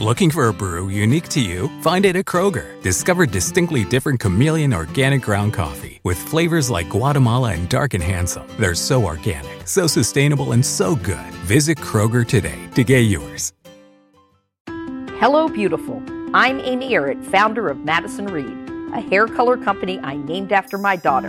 Looking for a brew unique to you? Find it at Kroger. Discover distinctly different chameleon organic ground coffee with flavors like Guatemala and Dark and Handsome. They're so organic, so sustainable, and so good. Visit Kroger today to get yours. Hello, beautiful. I'm Amy Errett, founder of Madison Reed, a hair color company I named after my daughter.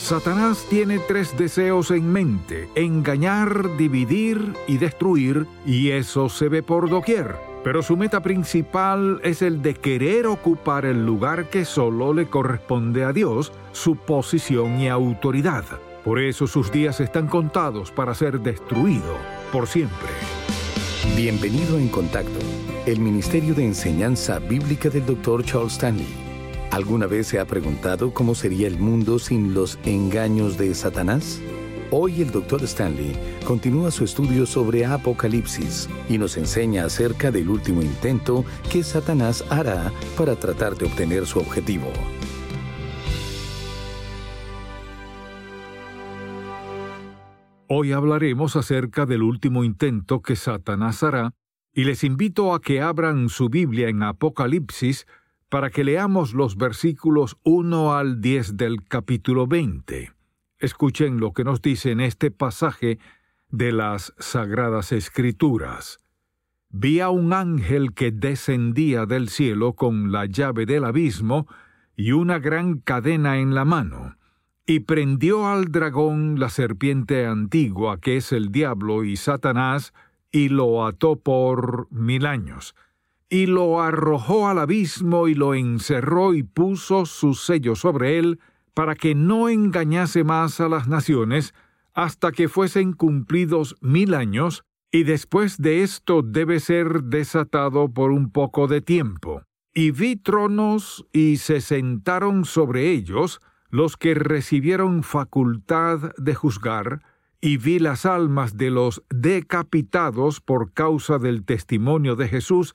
Satanás tiene tres deseos en mente, engañar, dividir y destruir, y eso se ve por doquier. Pero su meta principal es el de querer ocupar el lugar que solo le corresponde a Dios, su posición y autoridad. Por eso sus días están contados para ser destruido por siempre. Bienvenido en Contacto, el Ministerio de Enseñanza Bíblica del Dr. Charles Stanley. ¿Alguna vez se ha preguntado cómo sería el mundo sin los engaños de Satanás? Hoy el Dr. Stanley continúa su estudio sobre Apocalipsis y nos enseña acerca del último intento que Satanás hará para tratar de obtener su objetivo. Hoy hablaremos acerca del último intento que Satanás hará y les invito a que abran su Biblia en Apocalipsis para que leamos los versículos 1 al 10 del capítulo 20. Escuchen lo que nos dice en este pasaje de las Sagradas Escrituras. Vi a un ángel que descendía del cielo con la llave del abismo y una gran cadena en la mano, y prendió al dragón la serpiente antigua que es el diablo y Satanás, y lo ató por mil años y lo arrojó al abismo y lo encerró y puso su sello sobre él, para que no engañase más a las naciones, hasta que fuesen cumplidos mil años, y después de esto debe ser desatado por un poco de tiempo. Y vi tronos y se sentaron sobre ellos los que recibieron facultad de juzgar, y vi las almas de los decapitados por causa del testimonio de Jesús,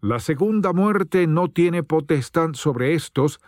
la segunda muerte no tiene potestad sobre estos,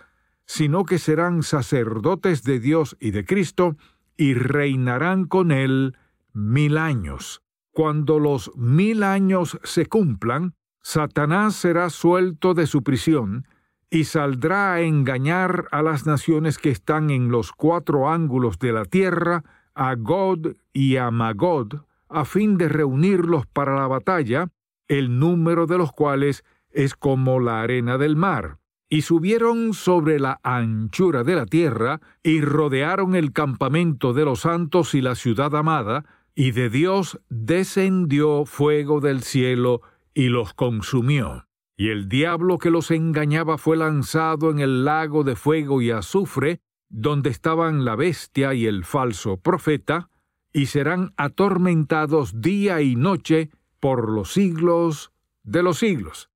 sino que serán sacerdotes de Dios y de Cristo, y reinarán con él mil años. Cuando los mil años se cumplan, Satanás será suelto de su prisión, y saldrá a engañar a las naciones que están en los cuatro ángulos de la tierra, a God y a Magod, a fin de reunirlos para la batalla, el número de los cuales es como la arena del mar. Y subieron sobre la anchura de la tierra, y rodearon el campamento de los santos y la ciudad amada, y de Dios descendió fuego del cielo y los consumió. Y el diablo que los engañaba fue lanzado en el lago de fuego y azufre, donde estaban la bestia y el falso profeta, y serán atormentados día y noche por los siglos de los siglos.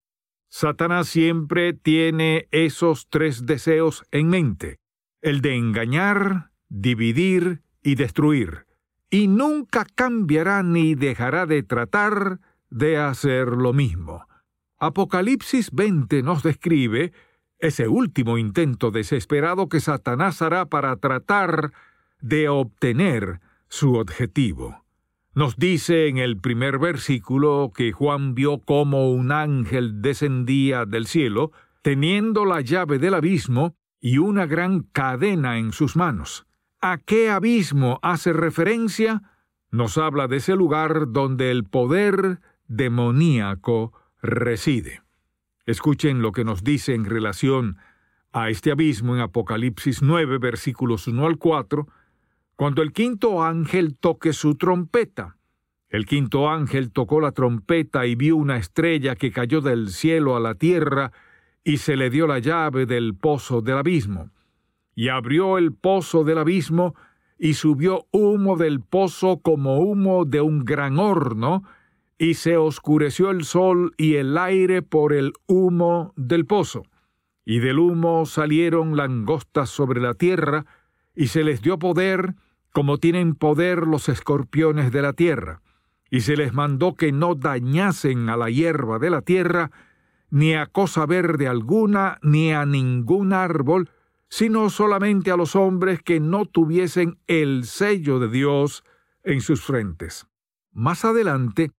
Satanás siempre tiene esos tres deseos en mente, el de engañar, dividir y destruir, y nunca cambiará ni dejará de tratar de hacer lo mismo. Apocalipsis 20 nos describe ese último intento desesperado que Satanás hará para tratar de obtener su objetivo. Nos dice en el primer versículo que Juan vio como un ángel descendía del cielo, teniendo la llave del abismo y una gran cadena en sus manos. ¿A qué abismo hace referencia? Nos habla de ese lugar donde el poder demoníaco reside. Escuchen lo que nos dice en relación a este abismo en Apocalipsis 9, versículos 1 al 4, cuando el quinto ángel toque su trompeta. El quinto ángel tocó la trompeta y vio una estrella que cayó del cielo a la tierra y se le dio la llave del pozo del abismo. Y abrió el pozo del abismo y subió humo del pozo como humo de un gran horno, y se oscureció el sol y el aire por el humo del pozo. Y del humo salieron langostas sobre la tierra, y se les dio poder como tienen poder los escorpiones de la tierra y se les mandó que no dañasen a la hierba de la tierra, ni a cosa verde alguna, ni a ningún árbol, sino solamente a los hombres que no tuviesen el sello de Dios en sus frentes. Más adelante,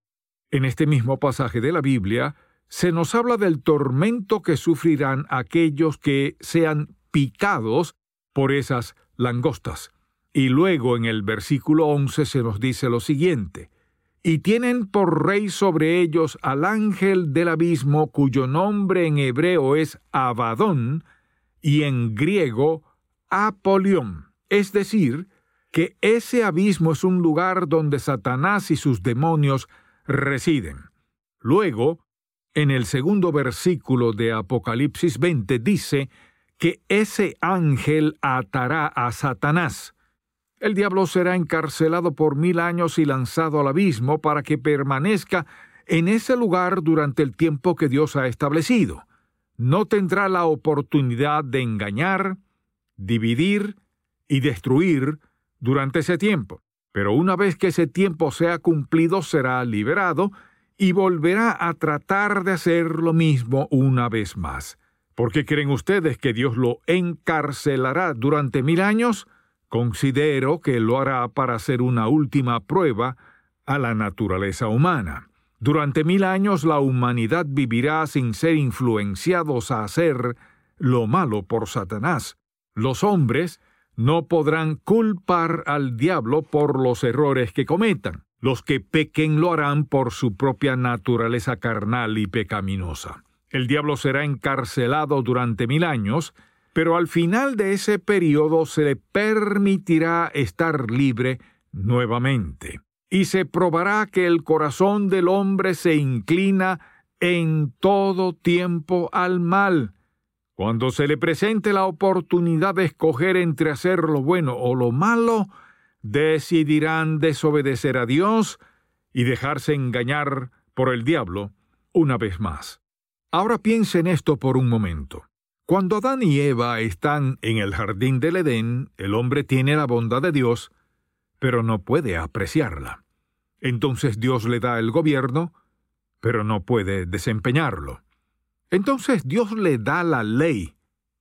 en este mismo pasaje de la Biblia, se nos habla del tormento que sufrirán aquellos que sean picados por esas langostas. Y luego en el versículo 11 se nos dice lo siguiente, y tienen por rey sobre ellos al ángel del abismo cuyo nombre en hebreo es Abadón y en griego Apolión. Es decir, que ese abismo es un lugar donde Satanás y sus demonios residen. Luego, en el segundo versículo de Apocalipsis 20 dice que ese ángel atará a Satanás el diablo será encarcelado por mil años y lanzado al abismo para que permanezca en ese lugar durante el tiempo que Dios ha establecido. No tendrá la oportunidad de engañar, dividir y destruir durante ese tiempo. Pero una vez que ese tiempo sea cumplido será liberado y volverá a tratar de hacer lo mismo una vez más. ¿Por qué creen ustedes que Dios lo encarcelará durante mil años? Considero que lo hará para hacer una última prueba a la naturaleza humana. Durante mil años la humanidad vivirá sin ser influenciados a hacer lo malo por Satanás. Los hombres no podrán culpar al diablo por los errores que cometan. Los que pequen lo harán por su propia naturaleza carnal y pecaminosa. El diablo será encarcelado durante mil años pero al final de ese periodo se le permitirá estar libre nuevamente. Y se probará que el corazón del hombre se inclina en todo tiempo al mal. Cuando se le presente la oportunidad de escoger entre hacer lo bueno o lo malo, decidirán desobedecer a Dios y dejarse engañar por el diablo una vez más. Ahora piensen esto por un momento. Cuando Adán y Eva están en el jardín del Edén, el hombre tiene la bondad de Dios, pero no puede apreciarla. Entonces Dios le da el gobierno, pero no puede desempeñarlo. Entonces Dios le da la ley,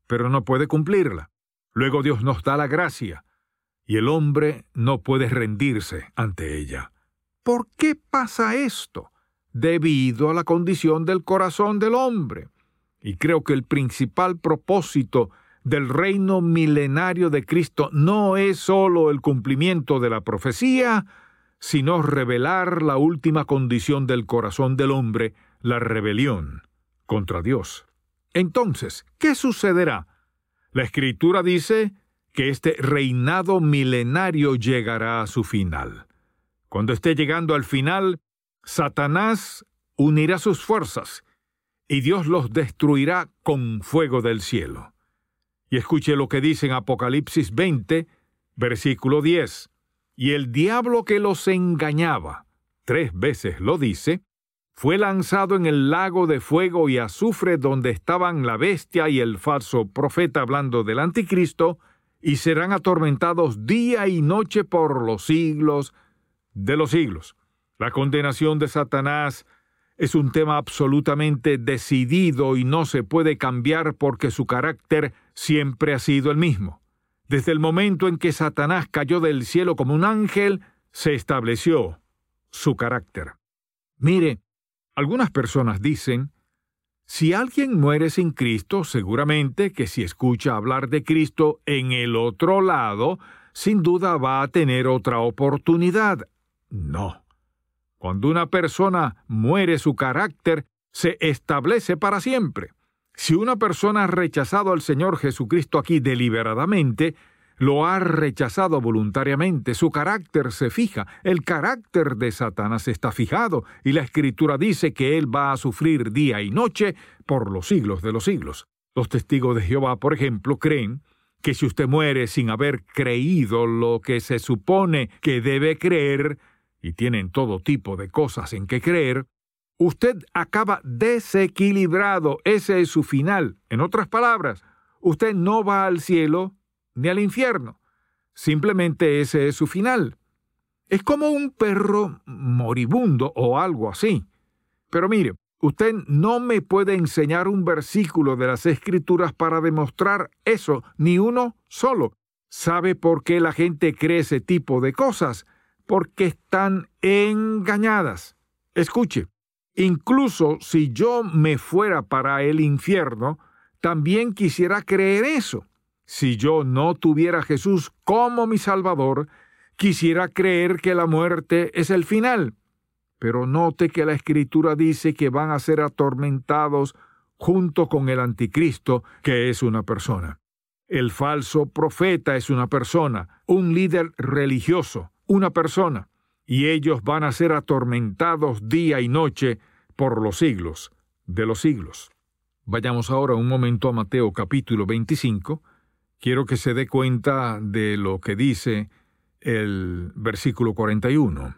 pero no puede cumplirla. Luego Dios nos da la gracia, y el hombre no puede rendirse ante ella. ¿Por qué pasa esto? Debido a la condición del corazón del hombre. Y creo que el principal propósito del reino milenario de Cristo no es sólo el cumplimiento de la profecía, sino revelar la última condición del corazón del hombre, la rebelión contra Dios. Entonces, ¿qué sucederá? La escritura dice que este reinado milenario llegará a su final. Cuando esté llegando al final, Satanás unirá sus fuerzas y Dios los destruirá con fuego del cielo. Y escuche lo que dice en Apocalipsis 20, versículo 10. Y el diablo que los engañaba, tres veces lo dice, fue lanzado en el lago de fuego y azufre donde estaban la bestia y el falso profeta hablando del anticristo, y serán atormentados día y noche por los siglos de los siglos. La condenación de Satanás es un tema absolutamente decidido y no se puede cambiar porque su carácter siempre ha sido el mismo. Desde el momento en que Satanás cayó del cielo como un ángel, se estableció su carácter. Mire, algunas personas dicen, si alguien muere sin Cristo, seguramente que si escucha hablar de Cristo en el otro lado, sin duda va a tener otra oportunidad. No. Cuando una persona muere su carácter se establece para siempre. Si una persona ha rechazado al Señor Jesucristo aquí deliberadamente, lo ha rechazado voluntariamente, su carácter se fija, el carácter de Satanás está fijado, y la Escritura dice que él va a sufrir día y noche por los siglos de los siglos. Los testigos de Jehová, por ejemplo, creen que si usted muere sin haber creído lo que se supone que debe creer, y tienen todo tipo de cosas en que creer, usted acaba desequilibrado, ese es su final. En otras palabras, usted no va al cielo ni al infierno. Simplemente ese es su final. Es como un perro moribundo o algo así. Pero mire, usted no me puede enseñar un versículo de las Escrituras para demostrar eso, ni uno solo. ¿Sabe por qué la gente cree ese tipo de cosas? Porque están engañadas. Escuche, incluso si yo me fuera para el infierno, también quisiera creer eso. Si yo no tuviera Jesús como mi Salvador, quisiera creer que la muerte es el final. Pero note que la Escritura dice que van a ser atormentados junto con el anticristo, que es una persona. El falso profeta es una persona, un líder religioso, una persona, y ellos van a ser atormentados día y noche por los siglos de los siglos. Vayamos ahora un momento a Mateo capítulo 25, quiero que se dé cuenta de lo que dice el versículo 41.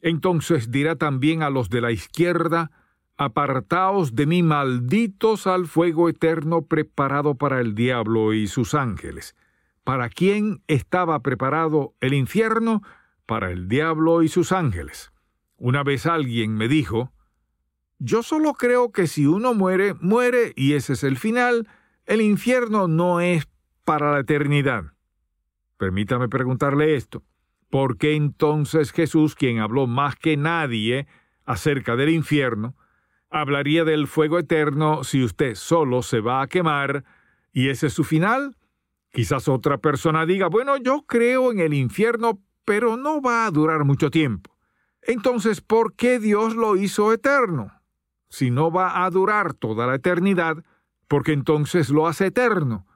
Entonces dirá también a los de la izquierda, Apartaos de mí, malditos al fuego eterno preparado para el diablo y sus ángeles. ¿Para quién estaba preparado el infierno? Para el diablo y sus ángeles. Una vez alguien me dijo, Yo solo creo que si uno muere, muere y ese es el final, el infierno no es para la eternidad. Permítame preguntarle esto. ¿Por qué entonces Jesús, quien habló más que nadie acerca del infierno, hablaría del fuego eterno si usted solo se va a quemar y ese es su final? Quizás otra persona diga, bueno, yo creo en el infierno, pero no va a durar mucho tiempo. Entonces, ¿por qué Dios lo hizo eterno? Si no va a durar toda la eternidad, porque entonces lo hace eterno.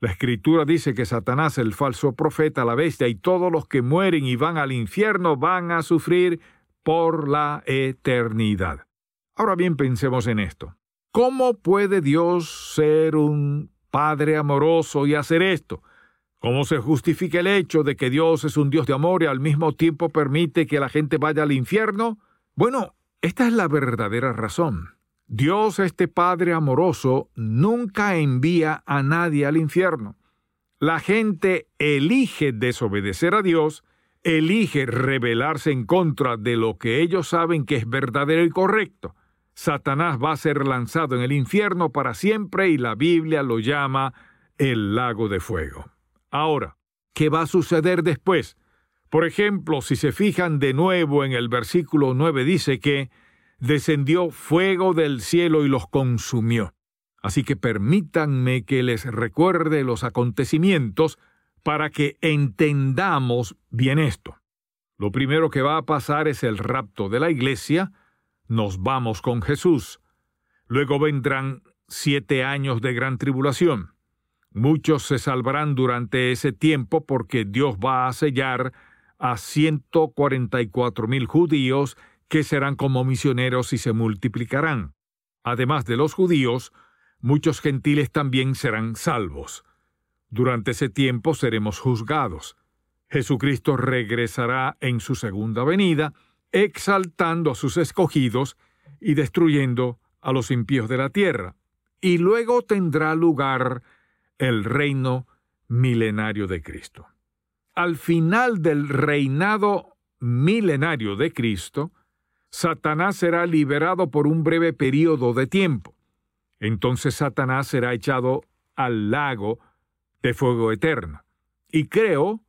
La escritura dice que Satanás, el falso profeta, la bestia y todos los que mueren y van al infierno van a sufrir por la eternidad. Ahora bien, pensemos en esto. ¿Cómo puede Dios ser un Padre amoroso y hacer esto? ¿Cómo se justifica el hecho de que Dios es un Dios de amor y al mismo tiempo permite que la gente vaya al infierno? Bueno, esta es la verdadera razón. Dios, este Padre amoroso, nunca envía a nadie al infierno. La gente elige desobedecer a Dios, elige rebelarse en contra de lo que ellos saben que es verdadero y correcto. Satanás va a ser lanzado en el infierno para siempre y la Biblia lo llama el lago de fuego. Ahora, ¿qué va a suceder después? Por ejemplo, si se fijan de nuevo en el versículo 9 dice que descendió fuego del cielo y los consumió. Así que permítanme que les recuerde los acontecimientos para que entendamos bien esto. Lo primero que va a pasar es el rapto de la iglesia, nos vamos con Jesús. Luego vendrán siete años de gran tribulación. Muchos se salvarán durante ese tiempo porque Dios va a sellar a ciento cuarenta y cuatro mil judíos que serán como misioneros y se multiplicarán. Además de los judíos, muchos gentiles también serán salvos. Durante ese tiempo seremos juzgados. Jesucristo regresará en su segunda venida, exaltando a sus escogidos y destruyendo a los impíos de la tierra. Y luego tendrá lugar el reino milenario de Cristo. Al final del reinado milenario de Cristo, Satanás será liberado por un breve periodo de tiempo. Entonces Satanás será echado al lago de fuego eterno. Y creo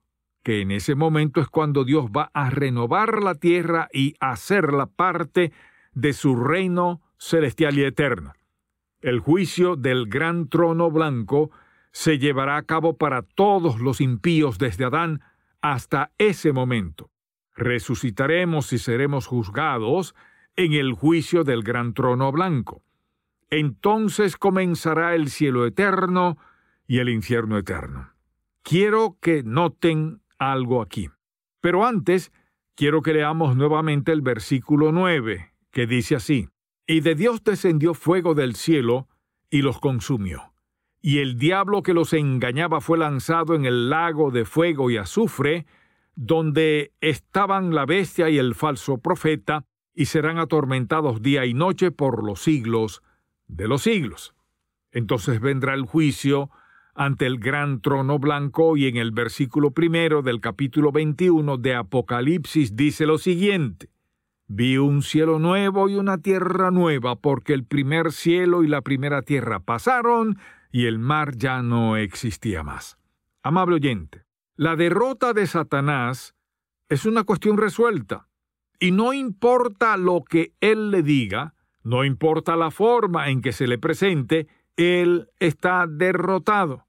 que en ese momento es cuando Dios va a renovar la tierra y hacerla parte de su reino celestial y eterno. El juicio del gran trono blanco se llevará a cabo para todos los impíos desde Adán hasta ese momento resucitaremos y seremos juzgados en el juicio del gran trono blanco. entonces comenzará el cielo eterno y el infierno eterno. Quiero que noten algo aquí. Pero antes, quiero que leamos nuevamente el versículo 9, que dice así, Y de Dios descendió fuego del cielo y los consumió. Y el diablo que los engañaba fue lanzado en el lago de fuego y azufre, donde estaban la bestia y el falso profeta, y serán atormentados día y noche por los siglos de los siglos. Entonces vendrá el juicio ante el gran trono blanco y en el versículo primero del capítulo 21 de Apocalipsis dice lo siguiente. Vi un cielo nuevo y una tierra nueva, porque el primer cielo y la primera tierra pasaron y el mar ya no existía más. Amable oyente, la derrota de Satanás es una cuestión resuelta, y no importa lo que él le diga, no importa la forma en que se le presente, él está derrotado.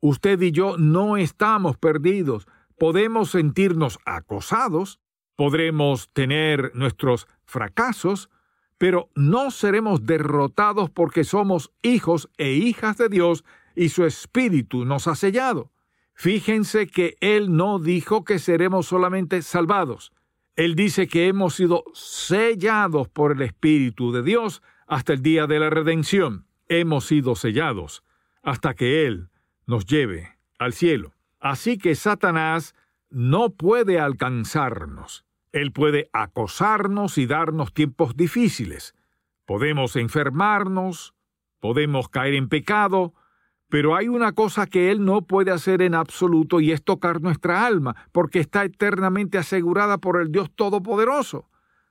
Usted y yo no estamos perdidos. Podemos sentirnos acosados, podremos tener nuestros fracasos, pero no seremos derrotados porque somos hijos e hijas de Dios y su Espíritu nos ha sellado. Fíjense que Él no dijo que seremos solamente salvados. Él dice que hemos sido sellados por el Espíritu de Dios hasta el día de la redención. Hemos sido sellados hasta que Él nos lleve al cielo. Así que Satanás no puede alcanzarnos. Él puede acosarnos y darnos tiempos difíciles. Podemos enfermarnos, podemos caer en pecado, pero hay una cosa que Él no puede hacer en absoluto y es tocar nuestra alma, porque está eternamente asegurada por el Dios Todopoderoso.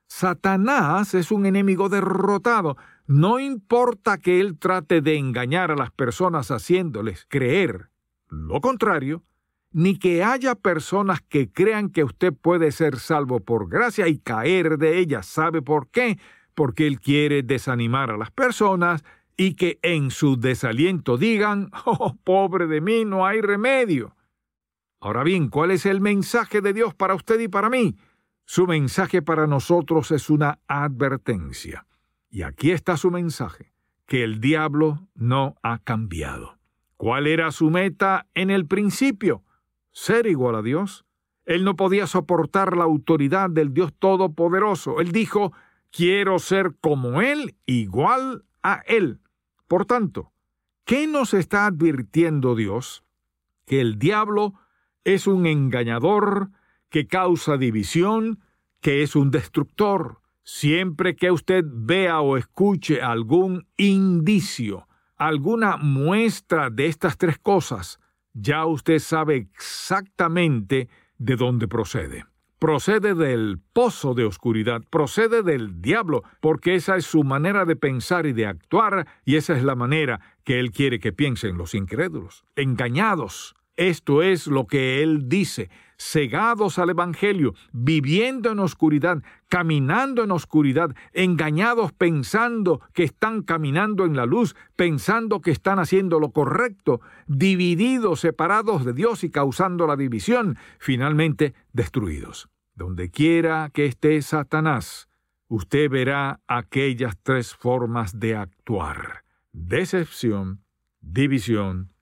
Satanás es un enemigo derrotado. No importa que Él trate de engañar a las personas haciéndoles creer lo contrario, ni que haya personas que crean que usted puede ser salvo por gracia y caer de ella. ¿Sabe por qué? Porque Él quiere desanimar a las personas y que en su desaliento digan, oh, pobre de mí, no hay remedio. Ahora bien, ¿cuál es el mensaje de Dios para usted y para mí? Su mensaje para nosotros es una advertencia. Y aquí está su mensaje, que el diablo no ha cambiado. ¿Cuál era su meta en el principio? Ser igual a Dios. Él no podía soportar la autoridad del Dios Todopoderoso. Él dijo, quiero ser como Él, igual a Él. Por tanto, ¿qué nos está advirtiendo Dios? Que el diablo es un engañador, que causa división, que es un destructor. Siempre que usted vea o escuche algún indicio, alguna muestra de estas tres cosas, ya usted sabe exactamente de dónde procede. Procede del pozo de oscuridad, procede del diablo, porque esa es su manera de pensar y de actuar, y esa es la manera que él quiere que piensen los incrédulos, engañados. Esto es lo que él dice cegados al Evangelio, viviendo en oscuridad, caminando en oscuridad, engañados pensando que están caminando en la luz, pensando que están haciendo lo correcto, divididos, separados de Dios y causando la división, finalmente destruidos. Donde quiera que esté Satanás, usted verá aquellas tres formas de actuar. Decepción, división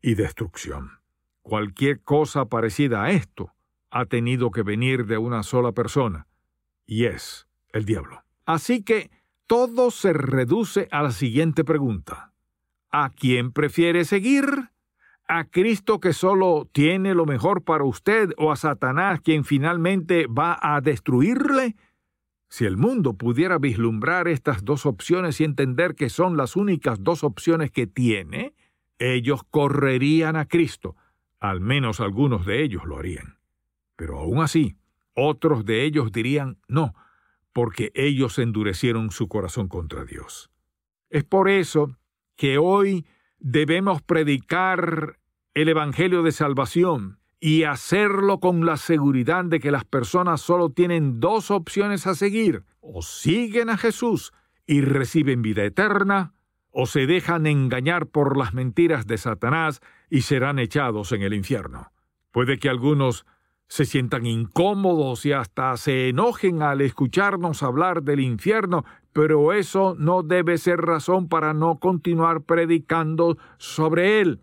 y destrucción. Cualquier cosa parecida a esto ha tenido que venir de una sola persona, y es el diablo. Así que todo se reduce a la siguiente pregunta. ¿A quién prefiere seguir? ¿A Cristo que solo tiene lo mejor para usted o a Satanás quien finalmente va a destruirle? Si el mundo pudiera vislumbrar estas dos opciones y entender que son las únicas dos opciones que tiene, ellos correrían a Cristo, al menos algunos de ellos lo harían. Pero aún así, otros de ellos dirían no, porque ellos endurecieron su corazón contra Dios. Es por eso que hoy debemos predicar el Evangelio de Salvación y hacerlo con la seguridad de que las personas solo tienen dos opciones a seguir, o siguen a Jesús y reciben vida eterna, o se dejan engañar por las mentiras de Satanás y serán echados en el infierno. Puede que algunos se sientan incómodos y hasta se enojen al escucharnos hablar del infierno, pero eso no debe ser razón para no continuar predicando sobre él.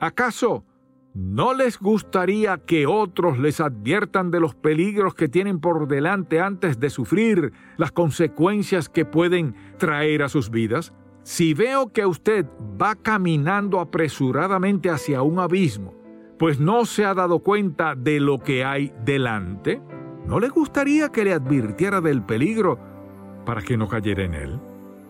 ¿Acaso no les gustaría que otros les adviertan de los peligros que tienen por delante antes de sufrir las consecuencias que pueden traer a sus vidas? Si veo que usted va caminando apresuradamente hacia un abismo, pues no se ha dado cuenta de lo que hay delante, ¿no le gustaría que le advirtiera del peligro para que no cayera en él?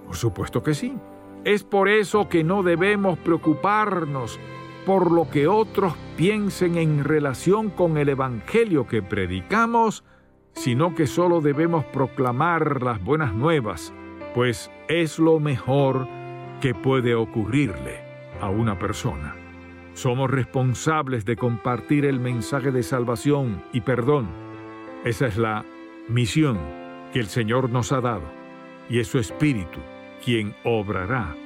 Por supuesto que sí. Es por eso que no debemos preocuparnos por lo que otros piensen en relación con el Evangelio que predicamos, sino que solo debemos proclamar las buenas nuevas, pues es lo mejor que puede ocurrirle a una persona. Somos responsables de compartir el mensaje de salvación y perdón. Esa es la misión que el Señor nos ha dado y es su Espíritu quien obrará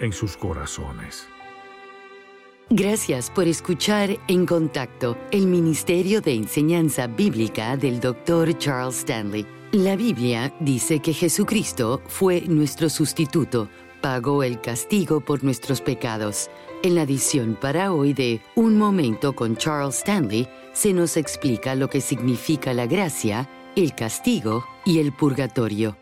en sus corazones. Gracias por escuchar En Contacto, el Ministerio de Enseñanza Bíblica del Dr. Charles Stanley. La Biblia dice que Jesucristo fue nuestro sustituto, pagó el castigo por nuestros pecados. En la edición para hoy de Un Momento con Charles Stanley, se nos explica lo que significa la gracia el castigo y el purgatorio.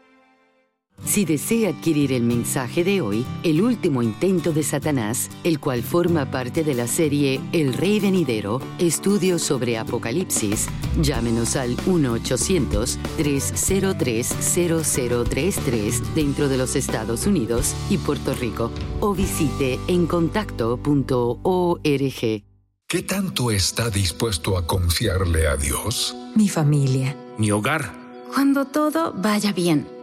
Si desea adquirir el mensaje de hoy, El último intento de Satanás, el cual forma parte de la serie El Rey Venidero, estudios sobre Apocalipsis, llámenos al 1-800-303-0033 dentro de los Estados Unidos y Puerto Rico o visite encontacto.org. ¿Qué tanto está dispuesto a confiarle a Dios? Mi familia mi hogar. Cuando todo vaya bien.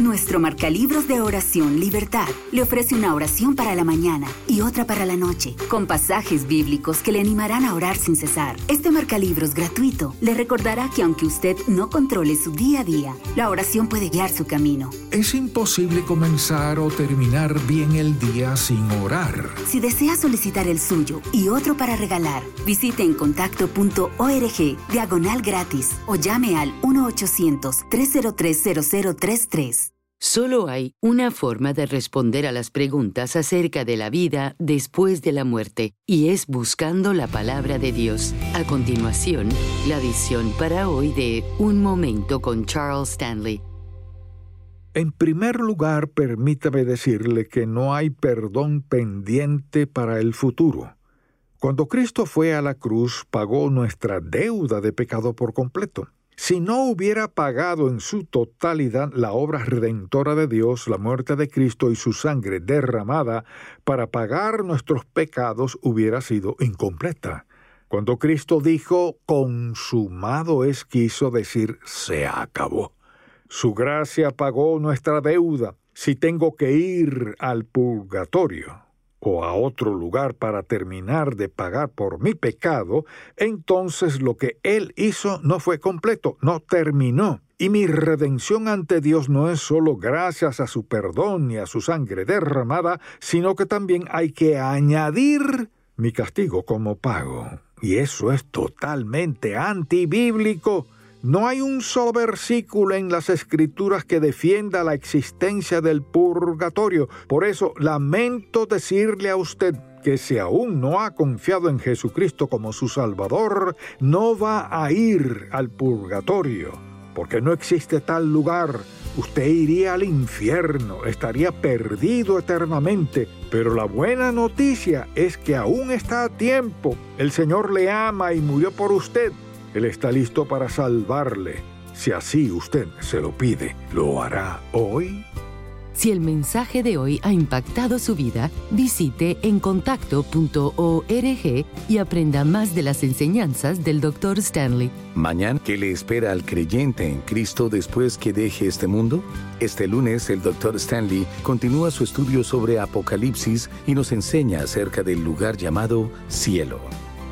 Nuestro marcalibros de oración Libertad le ofrece una oración para la mañana y otra para la noche, con pasajes bíblicos que le animarán a orar sin cesar. Este marcalibros gratuito le recordará que aunque usted no controle su día a día, la oración puede guiar su camino. Es imposible comenzar o terminar bien el día sin orar. Si desea solicitar el suyo y otro para regalar, visite en contacto.org diagonal gratis o llame al 1-800-303-0033. Solo hay una forma de responder a las preguntas acerca de la vida después de la muerte, y es buscando la palabra de Dios. A continuación, la edición para hoy de Un Momento con Charles Stanley. En primer lugar, permítame decirle que no hay perdón pendiente para el futuro. Cuando Cristo fue a la cruz, pagó nuestra deuda de pecado por completo. Si no hubiera pagado en su totalidad la obra redentora de Dios, la muerte de Cristo y su sangre derramada para pagar nuestros pecados hubiera sido incompleta. Cuando Cristo dijo consumado es, quiso decir se acabó. Su gracia pagó nuestra deuda. Si tengo que ir al purgatorio, o a otro lugar para terminar de pagar por mi pecado, entonces lo que Él hizo no fue completo, no terminó. Y mi redención ante Dios no es solo gracias a su perdón y a su sangre derramada, sino que también hay que añadir mi castigo como pago. Y eso es totalmente antibíblico. No hay un solo versículo en las escrituras que defienda la existencia del purgatorio. Por eso lamento decirle a usted que si aún no ha confiado en Jesucristo como su Salvador, no va a ir al purgatorio, porque no existe tal lugar. Usted iría al infierno, estaría perdido eternamente. Pero la buena noticia es que aún está a tiempo. El Señor le ama y murió por usted él está listo para salvarle. Si así usted se lo pide, ¿lo hará hoy? Si el mensaje de hoy ha impactado su vida, visite encontacto.org y aprenda más de las enseñanzas del Dr. Stanley. Mañana, ¿qué le espera al creyente en Cristo después que deje este mundo? Este lunes, el Dr. Stanley continúa su estudio sobre Apocalipsis y nos enseña acerca del lugar llamado cielo.